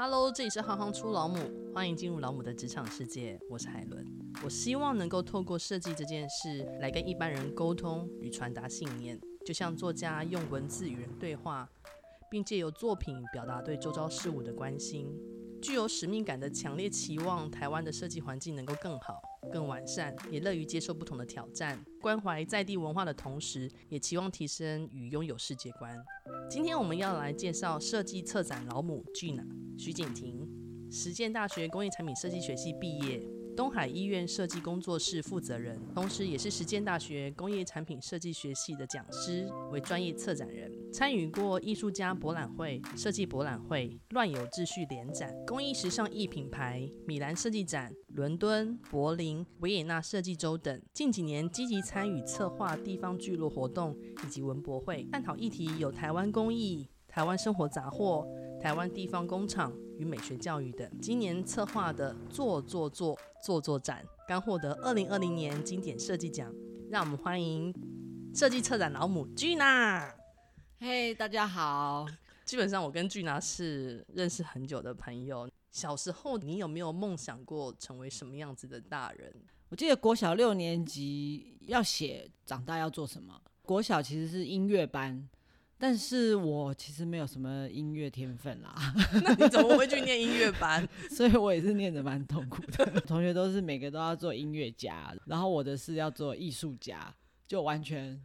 Hello，这里是行行出老母，欢迎进入老母的职场世界。我是海伦，我希望能够透过设计这件事来跟一般人沟通与传达信念，就像作家用文字与人对话，并借由作品表达对周遭事物的关心。具有使命感的强烈期望，台湾的设计环境能够更好、更完善，也乐于接受不同的挑战，关怀在地文化的同时，也期望提升与拥有世界观。今天我们要来介绍设计策展老母 Gina 徐景婷，实践大学工业产品设计学系毕业。东海医院设计工作室负责人，同时也是实践大学工业产品设计学系的讲师，为专业策展人，参与过艺术家博览会、设计博览会、乱有秩序联展、工艺时尚艺品牌、米兰设计展、伦敦、柏林、维也纳设计周等。近几年积极参与策划地方聚落活动以及文博会，探讨议题有台湾工艺、台湾生活杂货、台湾地方工厂。与美学教育等，今年策划的做做做做做展，刚获得二零二零年经典设计奖。让我们欢迎设计策展老母 Gina。嘿，大家好。基本上我跟 Gina 是认识很久的朋友。小时候你有没有梦想过成为什么样子的大人？我记得国小六年级要写长大要做什么。国小其实是音乐班。但是我其实没有什么音乐天分啦，那你怎么会去念音乐班？所以我也是念的蛮痛苦的。同学都是每个都要做音乐家，然后我的是要做艺术家，就完全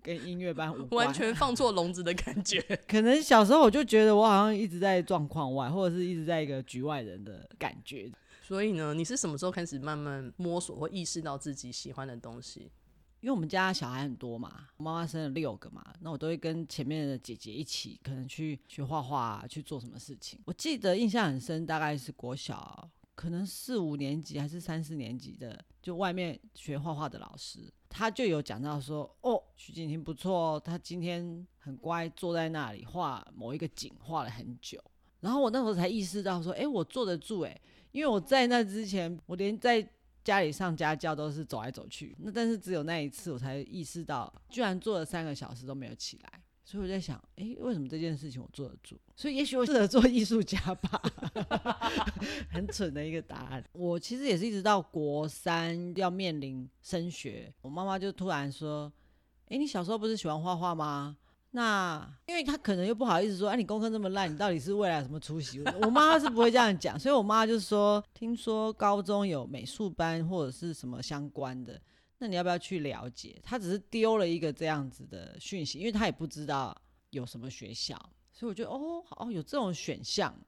跟音乐班无关，完全放错笼子的感觉。可能小时候我就觉得我好像一直在状况外，或者是一直在一个局外人的感觉。所以呢，你是什么时候开始慢慢摸索或意识到自己喜欢的东西？因为我们家小孩很多嘛，妈妈生了六个嘛，那我都会跟前面的姐姐一起，可能去学画画，去做什么事情。我记得印象很深，大概是国小，可能四五年级还是三四年级的，就外面学画画的老师，他就有讲到说，哦，徐瑾婷不错哦，他今天很乖，坐在那里画某一个景，画了很久。然后我那时候才意识到说，哎，我坐得住哎，因为我在那之前，我连在家里上家教都是走来走去，那但是只有那一次我才意识到，居然坐了三个小时都没有起来，所以我在想，诶，为什么这件事情我做得住？所以也许我适合做艺术家吧，很蠢的一个答案。我其实也是一直到国三要面临升学，我妈妈就突然说，诶，你小时候不是喜欢画画吗？那因为他可能又不好意思说，哎、你功课这么烂，你到底是未来什么出息？我妈是不会这样讲，所以我妈就说，听说高中有美术班或者是什么相关的，那你要不要去了解？她只是丢了一个这样子的讯息，因为她也不知道有什么学校，所以我觉得哦，好，有这种选项。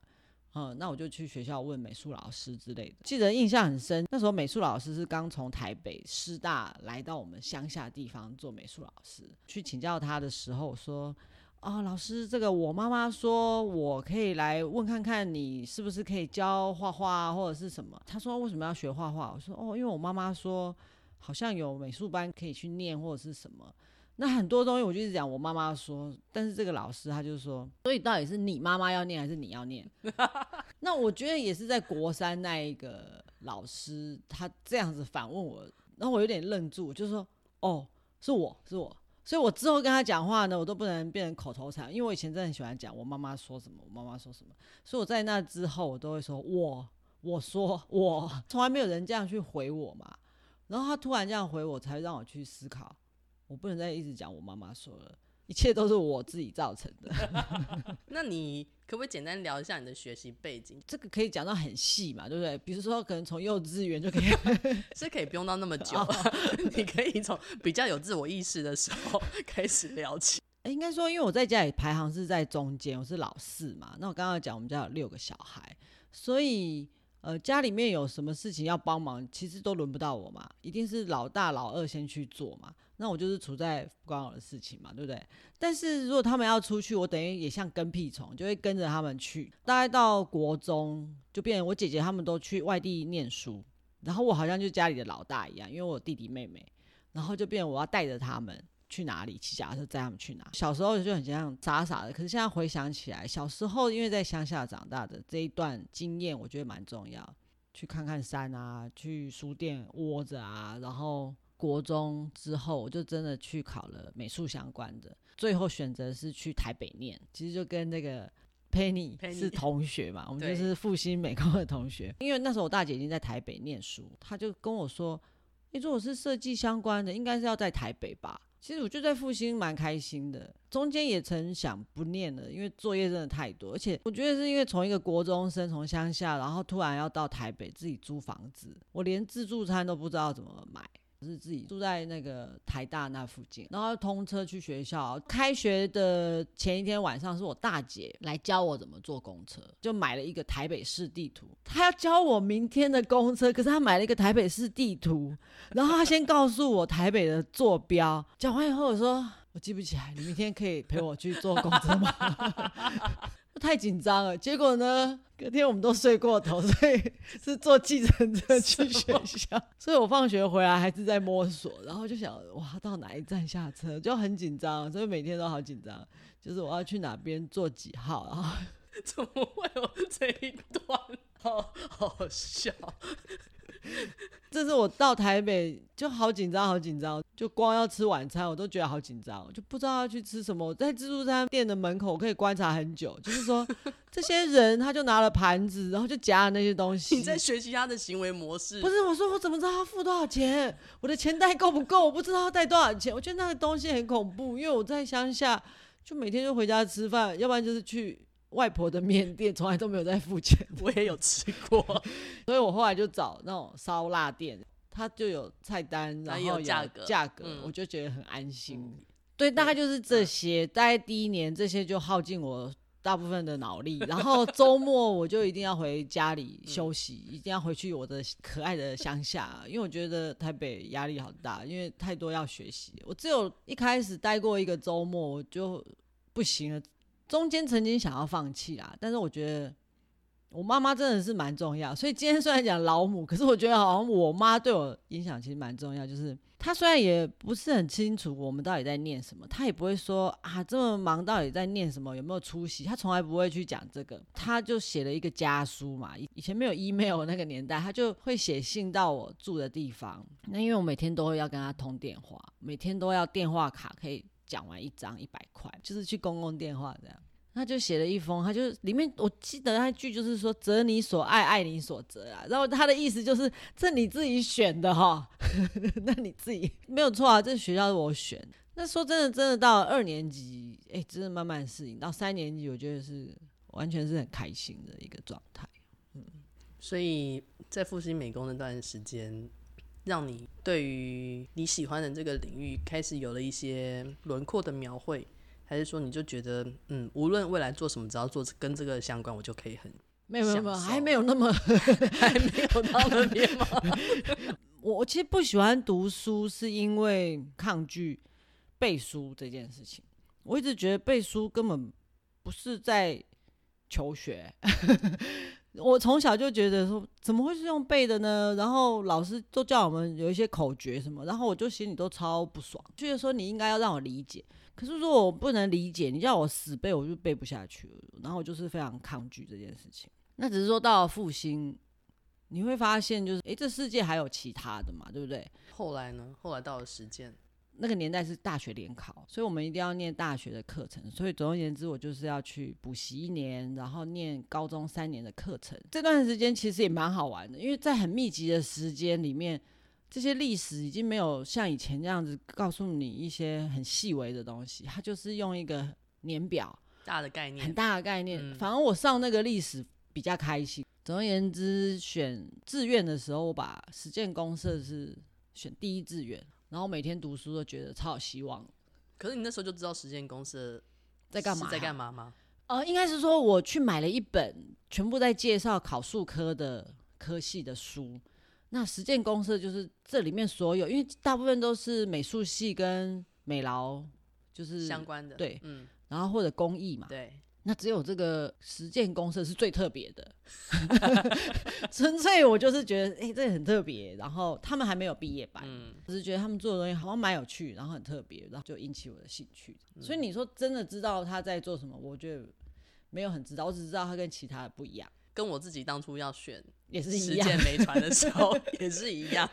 嗯，那我就去学校问美术老师之类的。记得印象很深，那时候美术老师是刚从台北师大来到我们乡下地方做美术老师。去请教他的时候说：“哦，老师，这个我妈妈说我可以来问看看你是不是可以教画画或者是什么。”他说：“为什么要学画画？”我说：“哦，因为我妈妈说好像有美术班可以去念或者是什么。”那很多东西我就一直讲我妈妈说，但是这个老师他就说，所以到底是你妈妈要念还是你要念？那我觉得也是在国三那一个老师他这样子反问我，然后我有点愣住，就说哦，是我是我，所以我之后跟他讲话呢，我都不能变成口头禅，因为我以前真的很喜欢讲我妈妈说什么，我妈妈说什么，所以我在那之后我都会说我我说我，从来没有人这样去回我嘛，然后他突然这样回我，才让我去思考。我不能再一直讲我妈妈说了，一切都是我自己造成的。那你可不可以简单聊一下你的学习背景？这个可以讲到很细嘛，对不对？比如说，可能从幼稚园就可以，是可以不用到那么久，你可以从比较有自我意识的时候开始聊起。欸，应该说，因为我在家里排行是在中间，我是老四嘛。那我刚刚讲，我们家有六个小孩，所以。呃，家里面有什么事情要帮忙，其实都轮不到我嘛，一定是老大老二先去做嘛。那我就是处在不关我的事情嘛，对不对？但是如果他们要出去，我等于也像跟屁虫，就会跟着他们去。大概到国中，就变成我姐姐他们都去外地念书，然后我好像就家里的老大一样，因为我弟弟妹妹，然后就变成我要带着他们。去哪里骑脚踏车载他们去哪？小时候就很像傻傻的，可是现在回想起来，小时候因为在乡下长大的这一段经验，我觉得蛮重要。去看看山啊，去书店窝着啊，然后国中之后，我就真的去考了美术相关的，最后选择是去台北念，其实就跟那个 Penny 是同学嘛，我们就是复兴美工的同学。因为那时候我大姐已经在台北念书，她就跟我说：“你如果是设计相关的，应该是要在台北吧？”其实我就在复兴蛮开心的，中间也曾想不念了，因为作业真的太多，而且我觉得是因为从一个国中生从乡下，然后突然要到台北自己租房子，我连自助餐都不知道怎么买。是自己住在那个台大那附近，然后通车去学校。开学的前一天晚上，是我大姐来教我怎么坐公车，就买了一个台北市地图。她要教我明天的公车，可是她买了一个台北市地图，然后她先告诉我台北的坐标。讲完以后，我说我记不起来，你明天可以陪我去坐公车吗？太紧张了，结果呢，隔天我们都睡过头，所以是坐计程车去学校。所以我放学回来还是在摸索，然后就想，哇，到哪一站下车，就很紧张，所以每天都好紧张，就是我要去哪边坐几号，然后 怎么会有这一段？好好笑。这是我到台北就好紧张，好紧张，就光要吃晚餐我都觉得好紧张，就不知道要去吃什么。我在自助餐店的门口我可以观察很久，就是说 这些人他就拿了盘子，然后就夹了那些东西。你在学习他的行为模式？不是，我说我怎么知道他付多少钱？我的钱袋够不够？我不知道他带多少钱。我觉得那个东西很恐怖，因为我在乡下就每天就回家吃饭，要不然就是去。外婆的面店从来都没有在付钱，我也有吃过，所以我后来就找那种烧腊店，它就有菜单，然后有价格，价格，我就觉得很安心。嗯、对，大概就是这些。大概第一年这些就耗尽我大部分的脑力，然后周末我就一定要回家里休息，嗯、一定要回去我的可爱的乡下，因为我觉得台北压力好大，因为太多要学习。我只有一开始待过一个周末，我就不行了。中间曾经想要放弃啦，但是我觉得我妈妈真的是蛮重要，所以今天虽然讲老母，可是我觉得好像我妈对我影响其实蛮重要。就是她虽然也不是很清楚我们到底在念什么，她也不会说啊这么忙到底在念什么，有没有出息，她从来不会去讲这个。她就写了一个家书嘛，以前没有 email 那个年代，她就会写信到我住的地方。那因为我每天都会要跟她通电话，每天都要电话卡可以。讲完一张一百块，就是去公共电话这样，他就写了一封，他就里面我记得那句就是说“择你所爱，爱你所择”啊，然后他的意思就是这你自己选的哈，那你自己没有错啊，这学校是我选。那说真的，真的到二年级，哎，真的慢慢适应，到三年级，我觉得是完全是很开心的一个状态。嗯，所以在复兴美工那段时间。让你对于你喜欢的这个领域开始有了一些轮廓的描绘，还是说你就觉得，嗯，无论未来做什么，只要做跟这个相关，我就可以很没有没有没有，还没有那么 还没有到那边吗？我我其实不喜欢读书，是因为抗拒背书这件事情。我一直觉得背书根本不是在求学。我从小就觉得说，怎么会是用背的呢？然后老师都叫我们有一些口诀什么，然后我就心里都超不爽，觉得说你应该要让我理解。可是如果我不能理解，你叫我死背，我就背不下去了。然后我就是非常抗拒这件事情。那只是说到了复兴，你会发现就是，诶，这世界还有其他的嘛，对不对？后来呢？后来到了实践。那个年代是大学联考，所以我们一定要念大学的课程。所以总而言之，我就是要去补习一年，然后念高中三年的课程。这段时间其实也蛮好玩的，因为在很密集的时间里面，这些历史已经没有像以前这样子告诉你一些很细微的东西，它就是用一个年表，大的概念，很大的概念。嗯、反而我上那个历史比较开心。总而言之，选志愿的时候，我把实践公社是选第一志愿。然后每天读书都觉得超有希望，可是你那时候就知道实践公社在干嘛？在干嘛吗？呃，应该是说我去买了一本全部在介绍考数科的科系的书。那实践公社就是这里面所有，因为大部分都是美术系跟美劳就是相关的，对，嗯，然后或者工艺嘛，对。那只有这个实践公社是最特别的，纯粹我就是觉得，哎、欸，这个很特别。然后他们还没有毕业班，嗯，只是觉得他们做的东西好像蛮有趣，然后很特别，然后就引起我的兴趣。嗯、所以你说真的知道他在做什么，我觉得没有很知道，我只知道他跟其他的不一样。跟我自己当初要选也是一样，实践媒传的时候 也是一样，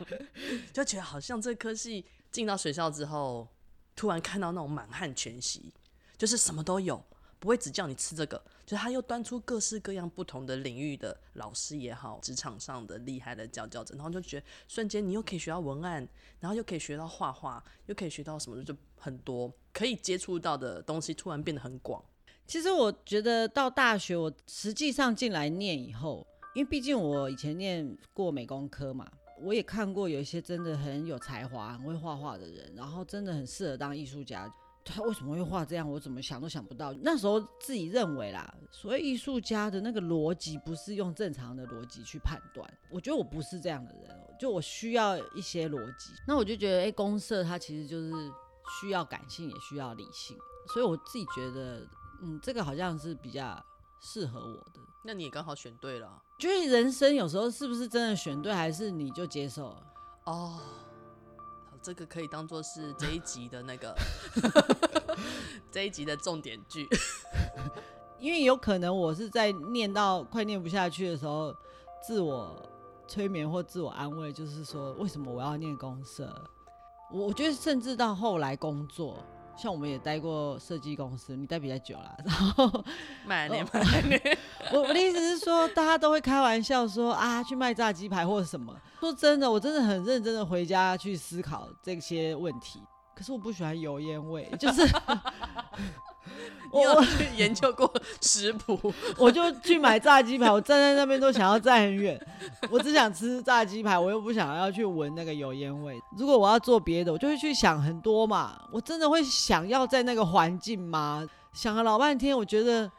就觉得好像这科系进到学校之后，突然看到那种满汉全席，就是什么都有。不会只叫你吃这个，就他又端出各式各样不同的领域的老师也好，职场上的厉害的佼佼者，然后就觉得瞬间你又可以学到文案，然后又可以学到画画，又可以学到什么，就很多可以接触到的东西，突然变得很广。其实我觉得到大学，我实际上进来念以后，因为毕竟我以前念过美工科嘛。我也看过有一些真的很有才华、很会画画的人，然后真的很适合当艺术家。他为什么会画这样？我怎么想都想不到。那时候自己认为啦，所谓艺术家的那个逻辑不是用正常的逻辑去判断。我觉得我不是这样的人，就我需要一些逻辑。那我就觉得，哎，公社它其实就是需要感性，也需要理性。所以我自己觉得，嗯，这个好像是比较适合我的。那你也刚好选对了。就是人生有时候是不是真的选对，还是你就接受了？哦，好，这个可以当做是这一集的那个 这一集的重点句。因为有可能我是在念到快念不下去的时候，自我催眠或自我安慰，就是说为什么我要念公社？我我觉得甚至到后来工作。像我们也待过设计公司，你待比较久了，然后卖年卖年。我我的意思是说，大家都会开玩笑说啊，去卖炸鸡排或者什么。说真的，我真的很认真的回家去思考这些问题。可是我不喜欢油烟味，就是 我有去研究过食谱，我就去买炸鸡排，我站在那边都想要站很远，我只想吃炸鸡排，我又不想要去闻那个油烟味。如果我要做别的，我就会去想很多嘛。我真的会想要在那个环境吗？想了老半天，我觉得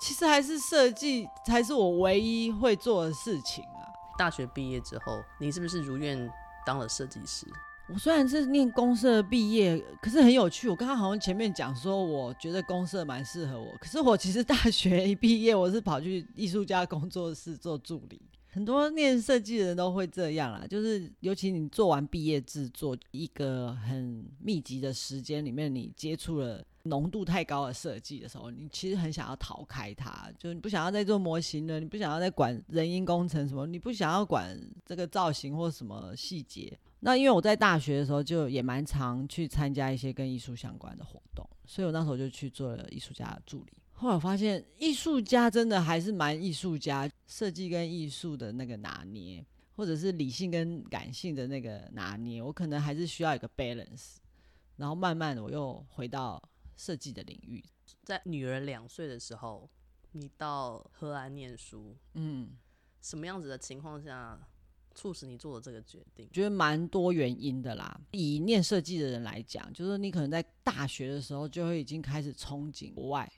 其实还是设计才是我唯一会做的事情啊。大学毕业之后，你是不是如愿当了设计师？我虽然是念公社毕业，可是很有趣。我刚刚好像前面讲说，我觉得公社蛮适合我。可是我其实大学一毕业，我是跑去艺术家工作室做助理。很多念设计的人都会这样啦，就是尤其你做完毕业制作，一个很密集的时间里面，你接触了浓度太高的设计的时候，你其实很想要逃开它，就是你不想要再做模型了，你不想要再管人因工程什么，你不想要管这个造型或什么细节。那因为我在大学的时候就也蛮常去参加一些跟艺术相关的活动，所以我那时候就去做了艺术家的助理。后来我发现艺术家真的还是蛮艺术家，设计跟艺术的那个拿捏，或者是理性跟感性的那个拿捏，我可能还是需要一个 balance。然后慢慢的我又回到设计的领域。在女儿两岁的时候，你到荷兰念书，嗯，什么样子的情况下？促使你做了这个决定，觉得蛮多原因的啦。以念设计的人来讲，就是你可能在大学的时候就会已经开始憧憬国外。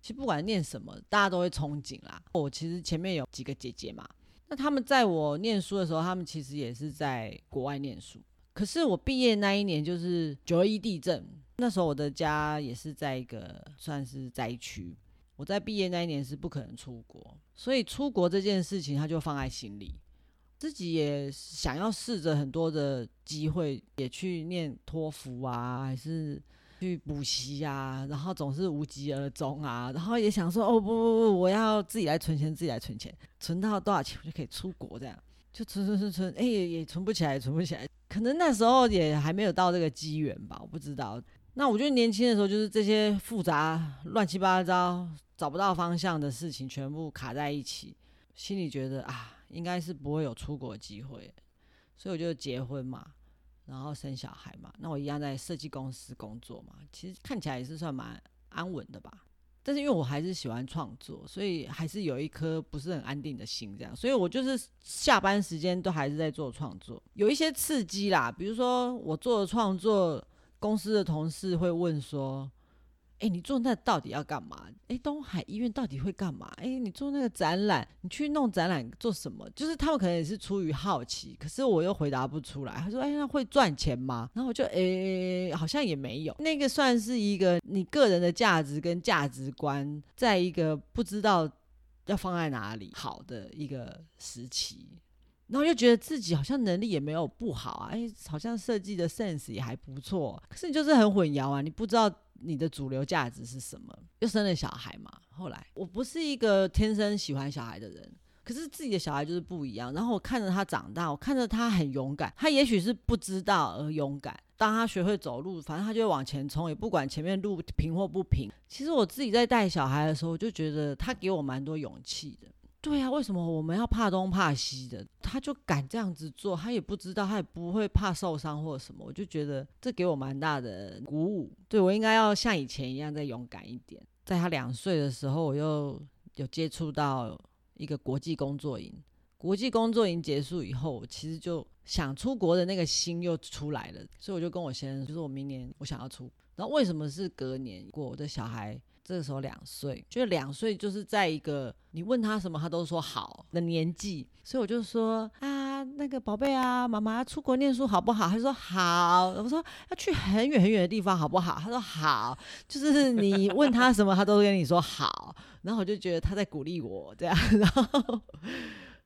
其实不管念什么，大家都会憧憬啦。我其实前面有几个姐姐嘛，那他们在我念书的时候，他们其实也是在国外念书。可是我毕业那一年就是九二一地震，那时候我的家也是在一个算是灾区。我在毕业那一年是不可能出国，所以出国这件事情他就放在心里。自己也想要试着很多的机会，也去念托福啊，还是去补习啊，然后总是无疾而终啊。然后也想说，哦不不不，我要自己来存钱，自己来存钱，存到多少钱我就可以出国，这样就存存存存，哎也也存不起来，存不起来。可能那时候也还没有到这个机缘吧，我不知道。那我觉得年轻的时候就是这些复杂、乱七八糟、找不到方向的事情全部卡在一起，心里觉得啊。应该是不会有出国机会，所以我就结婚嘛，然后生小孩嘛。那我一样在设计公司工作嘛，其实看起来也是算蛮安稳的吧。但是因为我还是喜欢创作，所以还是有一颗不是很安定的心，这样。所以我就是下班时间都还是在做创作，有一些刺激啦，比如说我做的创作，公司的同事会问说。哎，你做那到底要干嘛？哎，东海医院到底会干嘛？哎，你做那个展览，你去弄展览做什么？就是他们可能也是出于好奇，可是我又回答不出来。他说：“哎，那会赚钱吗？”然后我就哎，好像也没有。那个算是一个你个人的价值跟价值观，在一个不知道要放在哪里好的一个时期，然后又觉得自己好像能力也没有不好啊，哎，好像设计的 sense 也还不错，可是你就是很混淆啊，你不知道。你的主流价值是什么？又生了小孩嘛。后来我不是一个天生喜欢小孩的人，可是自己的小孩就是不一样。然后我看着他长大，我看着他很勇敢。他也许是不知道而勇敢。当他学会走路，反正他就会往前冲，也不管前面路平或不平。其实我自己在带小孩的时候，我就觉得他给我蛮多勇气的。对啊，为什么我们要怕东怕西的？他就敢这样子做，他也不知道，他也不会怕受伤或什么。我就觉得这给我蛮大的鼓舞。对，我应该要像以前一样再勇敢一点。在他两岁的时候，我又有接触到一个国际工作营。国际工作营结束以后，我其实就想出国的那个心又出来了，所以我就跟我先生，就是我明年我想要出。然后为什么是隔年过？我的小孩。这个时候两岁，就两岁就是在一个你问他什么他都说好的年纪，所以我就说啊，那个宝贝啊，妈妈出国念书好不好？他说好。我说要去很远很远的地方好不好？他说好。就是你问他什么，他都跟你说好。然后我就觉得他在鼓励我这样，然后。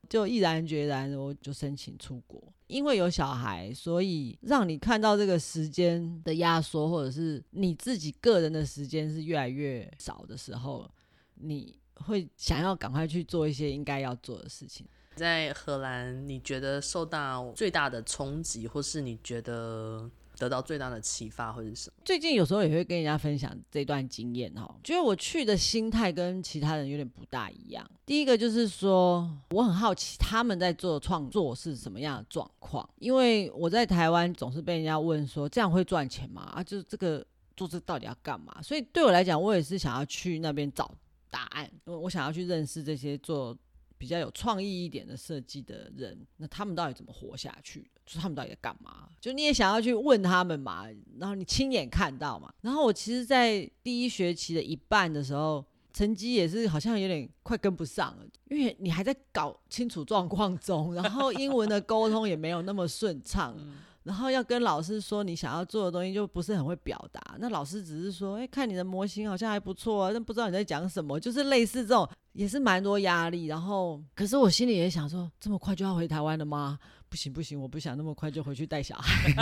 就毅然决然，我就申请出国。因为有小孩，所以让你看到这个时间的压缩，或者是你自己个人的时间是越来越少的时候，你会想要赶快去做一些应该要做的事情。在荷兰，你觉得受到最大的冲击，或是你觉得？得到最大的启发或是什么？最近有时候也会跟人家分享这段经验哈，觉得我去的心态跟其他人有点不大一样。第一个就是说，我很好奇他们在做创作是什么样的状况，因为我在台湾总是被人家问说这样会赚钱吗？啊，就是这个做这到底要干嘛？所以对我来讲，我也是想要去那边找答案，我想要去认识这些做。比较有创意一点的设计的人，那他们到底怎么活下去？就是他们到底在干嘛？就你也想要去问他们嘛，然后你亲眼看到嘛。然后我其实，在第一学期的一半的时候，成绩也是好像有点快跟不上了，因为你还在搞清楚状况中，然后英文的沟通也没有那么顺畅。然后要跟老师说你想要做的东西，就不是很会表达。那老师只是说，哎，看你的模型好像还不错啊，但不知道你在讲什么，就是类似这种，也是蛮多压力。然后，可是我心里也想说，这么快就要回台湾了吗？不行不行，我不想那么快就回去带小孩。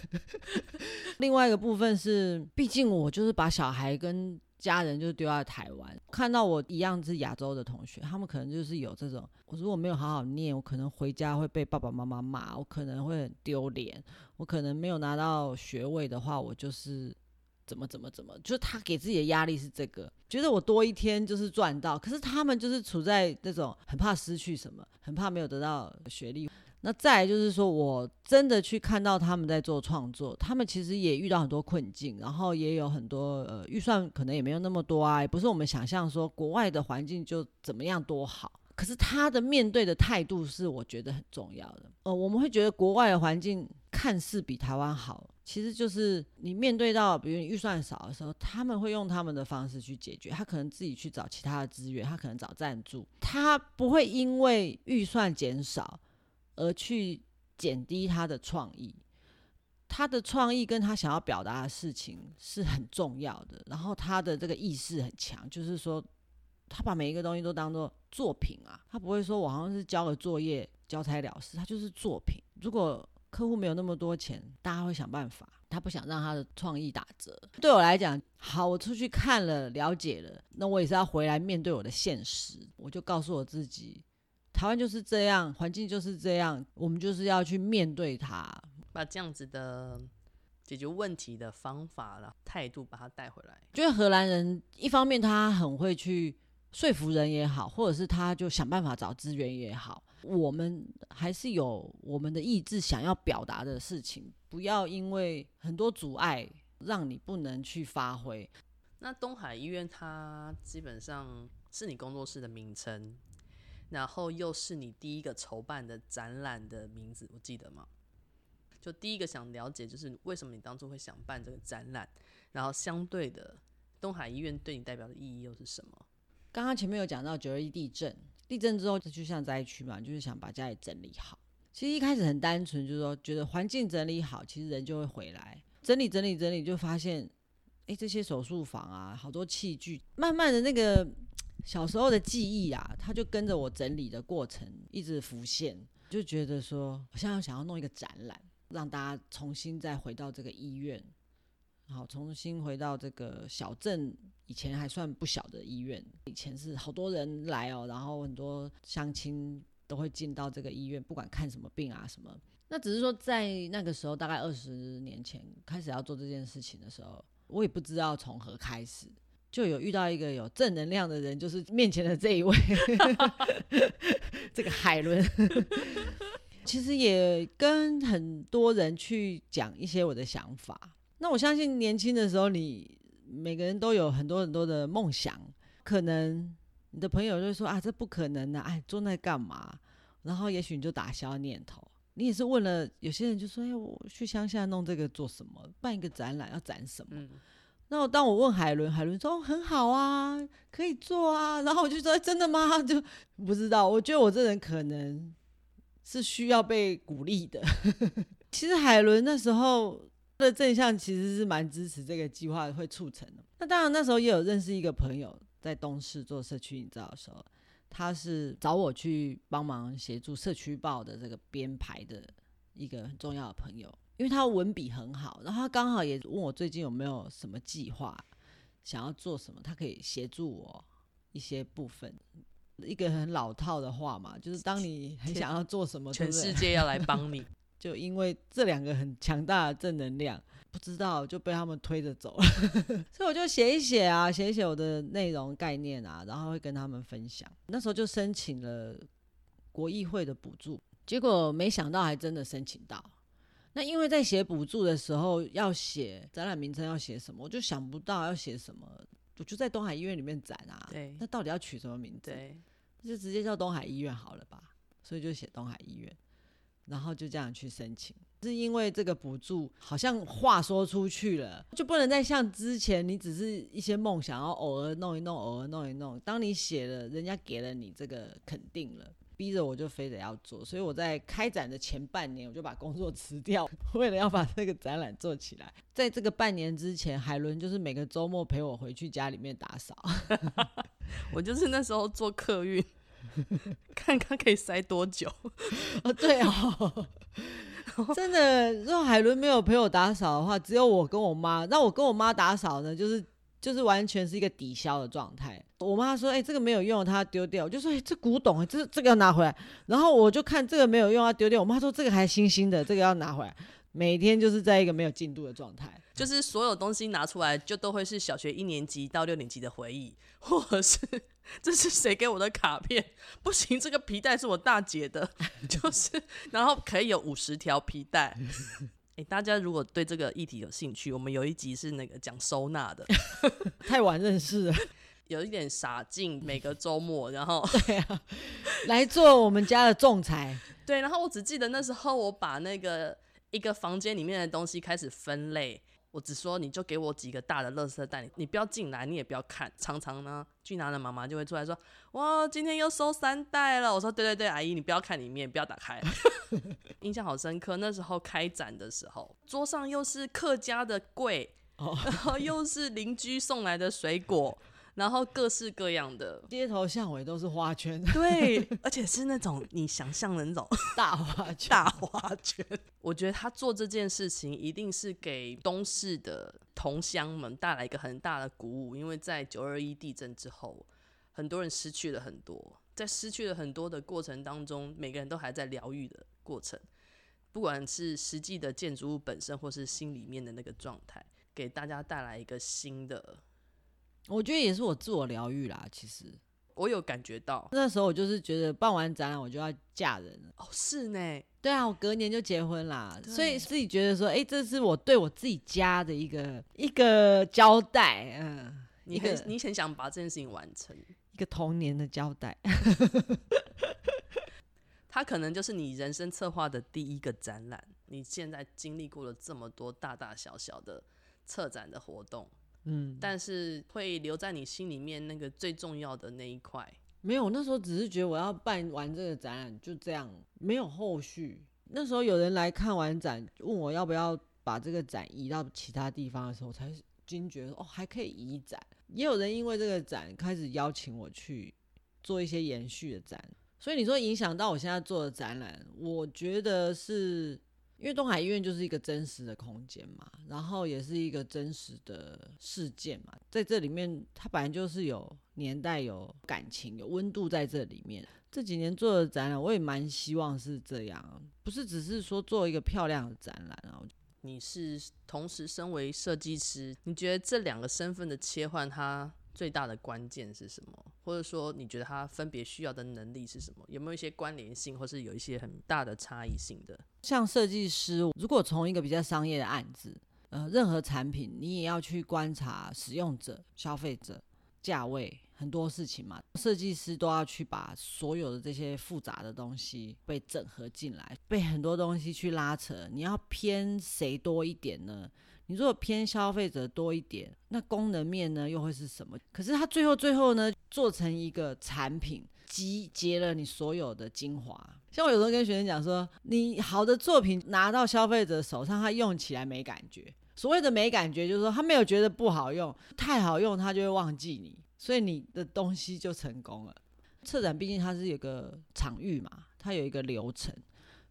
另外一个部分是，毕竟我就是把小孩跟。家人就丢在台湾，看到我一样是亚洲的同学，他们可能就是有这种，我如果没有好好念，我可能回家会被爸爸妈妈骂，我可能会很丢脸，我可能没有拿到学位的话，我就是怎么怎么怎么，就是他给自己的压力是这个，觉得我多一天就是赚到，可是他们就是处在那种很怕失去什么，很怕没有得到学历。那再来就是说，我真的去看到他们在做创作，他们其实也遇到很多困境，然后也有很多呃预算可能也没有那么多啊，也不是我们想象说国外的环境就怎么样多好。可是他的面对的态度是我觉得很重要的。呃，我们会觉得国外的环境看似比台湾好，其实就是你面对到比如预算少的时候，他们会用他们的方式去解决，他可能自己去找其他的资源，他可能找赞助，他不会因为预算减少。而去减低他的创意，他的创意跟他想要表达的事情是很重要的。然后他的这个意识很强，就是说他把每一个东西都当做作品啊，他不会说我好像是交个作业交差了事，他就是作品。如果客户没有那么多钱，大家会想办法，他不想让他的创意打折。对我来讲，好，我出去看了了解了，那我也是要回来面对我的现实，我就告诉我自己。台湾就是这样，环境就是这样，我们就是要去面对它，把这样子的解决问题的方法了态度把它带回来。觉得荷兰人一方面他很会去说服人也好，或者是他就想办法找资源也好，我们还是有我们的意志想要表达的事情，不要因为很多阻碍让你不能去发挥。那东海医院它基本上是你工作室的名称。然后又是你第一个筹办的展览的名字，我记得吗？就第一个想了解，就是为什么你当初会想办这个展览？然后相对的，东海医院对你代表的意义又是什么？刚刚前面有讲到九二一地震，地震之后就像灾区嘛，就是想把家里整理好。其实一开始很单纯，就是说觉得环境整理好，其实人就会回来。整理整理整理，就发现，哎，这些手术房啊，好多器具，慢慢的那个。小时候的记忆啊，他就跟着我整理的过程一直浮现，就觉得说，我现在想要弄一个展览，让大家重新再回到这个医院，好重新回到这个小镇，以前还算不小的医院，以前是好多人来哦，然后很多乡亲都会进到这个医院，不管看什么病啊什么。那只是说在那个时候，大概二十年前开始要做这件事情的时候，我也不知道从何开始，就有遇到一个有正能量的人，就是面前的这一位，这个海伦。其实也跟很多人去讲一些我的想法。那我相信年轻的时候，你每个人都有很多很多的梦想。可能你的朋友就会说啊，这不可能的，啊，哎，做那干嘛？然后也许你就打消念头。你也是问了，有些人就说，哎，我去乡下弄这个做什么？办一个展览要展什么？嗯、那我当我问海伦，海伦说很好啊，可以做啊。然后我就说真的吗？就不知道。我觉得我这人可能。是需要被鼓励的。其实海伦那时候的正向其实是蛮支持这个计划会促成的。那当然那时候也有认识一个朋友在东市做社区营造的时候，他是找我去帮忙协助社区报的这个编排的一个很重要的朋友，因为他文笔很好，然后他刚好也问我最近有没有什么计划想要做什么，他可以协助我一些部分。一个很老套的话嘛，就是当你很想要做什么，全世界要来帮你，就因为这两个很强大的正能量，不知道就被他们推着走了，所以我就写一写啊，写一写我的内容概念啊，然后会跟他们分享。那时候就申请了国议会的补助，结果没想到还真的申请到。那因为在写补助的时候要写展览名称要写什么，我就想不到要写什么。我就在东海医院里面展啊，对，那到底要取什么名字？对，就直接叫东海医院好了吧？所以就写东海医院，然后就这样去申请。是因为这个补助好像话说出去了，就不能再像之前你只是一些梦想，然后偶尔弄一弄，偶尔弄一弄。当你写了，人家给了你这个肯定了。逼着我就非得要做，所以我在开展的前半年，我就把工作 辞掉，为了要把这个展览做起来。在这个半年之前，海伦就是每个周末陪我回去家里面打扫。我就是那时候做客运，看看可以塞多久。哦，对哦，真的，如果海伦没有陪我打扫的话，只有我跟我妈。那我跟我妈打扫呢，就是。就是完全是一个抵消的状态。我妈说：“哎、欸，这个没有用，她丢掉。”我就说：“哎、欸，这古董，这这个要拿回来。”然后我就看这个没有用，要丢掉。我妈说：“这个还新新的，这个要拿回来。”每天就是在一个没有进度的状态，就是所有东西拿出来，就都会是小学一年级到六年级的回忆，或者是这是谁给我的卡片？不行，这个皮带是我大姐的，就是然后可以有五十条皮带。哎、欸，大家如果对这个议题有兴趣，我们有一集是那个讲收纳的，太晚认识了，有一点傻劲，每个周末，然后对啊，来做我们家的仲裁，对，然后我只记得那时候我把那个一个房间里面的东西开始分类。我只说，你就给我几个大的垃圾袋，你不要进来，你也不要看。常常呢，俊男的妈妈就会出来说：“哇，今天又收三袋了。”我说：“对对对，阿姨，你不要看里面，不要打开。”印象好深刻。那时候开展的时候，桌上又是客家的柜，然后又是邻居送来的水果。然后各式各样的街头巷尾都是花圈，对，而且是那种你想象的那种大花圈，大花圈。我觉得他做这件事情一定是给东市的同乡们带来一个很大的鼓舞，因为在九二一地震之后，很多人失去了很多，在失去了很多的过程当中，每个人都还在疗愈的过程，不管是实际的建筑物本身，或是心里面的那个状态，给大家带来一个新的。我觉得也是我自我疗愈啦。其实我有感觉到，那时候我就是觉得办完展览我就要嫁人了。哦，是呢。对啊，我隔年就结婚啦，所以自己觉得说，哎、欸，这是我对我自己家的一个一个交代。嗯，你很你很想把这件事情完成，一个童年的交代。它可能就是你人生策划的第一个展览。你现在经历过了这么多大大小小的策展的活动。嗯，但是会留在你心里面那个最重要的那一块。没有，那时候只是觉得我要办完这个展览就这样，没有后续。那时候有人来看完展，问我要不要把这个展移到其他地方的时候，才惊觉哦，还可以移展。也有人因为这个展开始邀请我去做一些延续的展。所以你说影响到我现在做的展览，我觉得是。因为东海医院就是一个真实的空间嘛，然后也是一个真实的事件嘛，在这里面它本来就是有年代、有感情、有温度在这里面。这几年做的展览，我也蛮希望是这样，不是只是说做一个漂亮的展览啊。你是同时身为设计师，你觉得这两个身份的切换，它最大的关键是什么？或者说，你觉得它分别需要的能力是什么？有没有一些关联性，或是有一些很大的差异性的？像设计师，如果从一个比较商业的案子，呃，任何产品你也要去观察使用者、消费者、价位。很多事情嘛，设计师都要去把所有的这些复杂的东西被整合进来，被很多东西去拉扯。你要偏谁多一点呢？你如果偏消费者多一点，那功能面呢又会是什么？可是他最后最后呢，做成一个产品，集结了你所有的精华。像我有时候跟学生讲说，你好的作品拿到消费者手上，他用起来没感觉。所谓的没感觉，就是说他没有觉得不好用，太好用他就会忘记你。所以你的东西就成功了。策展毕竟它是有个场域嘛，它有一个流程，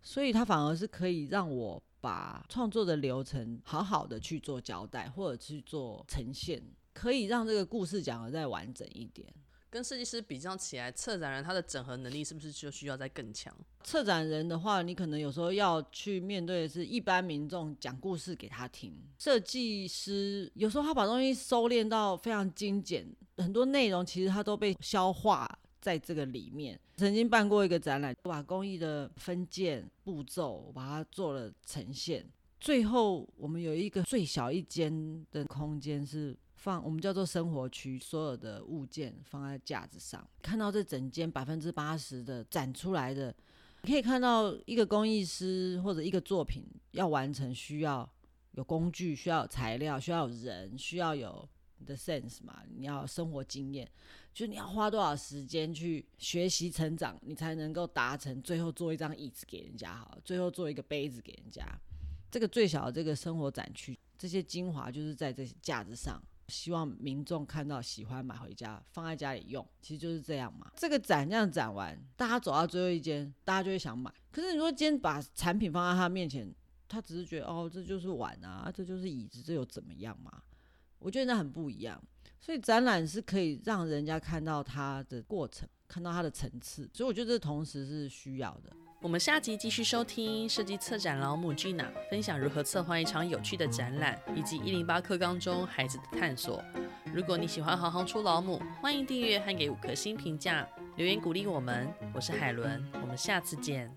所以它反而是可以让我把创作的流程好好的去做交代，或者去做呈现，可以让这个故事讲得再完整一点。跟设计师比较起来，策展人他的整合能力是不是就需要再更强？策展人的话，你可能有时候要去面对的是一般民众讲故事给他听。设计师有时候他把东西收敛到非常精简，很多内容其实他都被消化在这个里面。曾经办过一个展览，把工艺的分件步骤把它做了呈现，最后我们有一个最小一间的空间是。放我们叫做生活区，所有的物件放在架子上，看到这整间百分之八十的展出来的，你可以看到一个工艺师或者一个作品要完成，需要有工具，需要材料，需要人，需要有你的 sense 嘛，你要生活经验，就你要花多少时间去学习成长，你才能够达成最后做一张椅子给人家好，最后做一个杯子给人家。这个最小的这个生活展区，这些精华就是在这些架子上。希望民众看到喜欢买回家放在家里用，其实就是这样嘛。这个展这样展完，大家走到最后一间，大家就会想买。可是你说今天把产品放在他面前，他只是觉得哦，这就是碗啊，这就是椅子，这有怎么样嘛？我觉得那很不一样。所以展览是可以让人家看到它的过程，看到它的层次。所以我觉得这同时是需要的。我们下集继续收听设计策展老母 Gina 分享如何策划一场有趣的展览，以及一零八课纲中孩子的探索。如果你喜欢行行出老母，欢迎订阅和给五颗星评价，留言鼓励我们。我是海伦，我们下次见。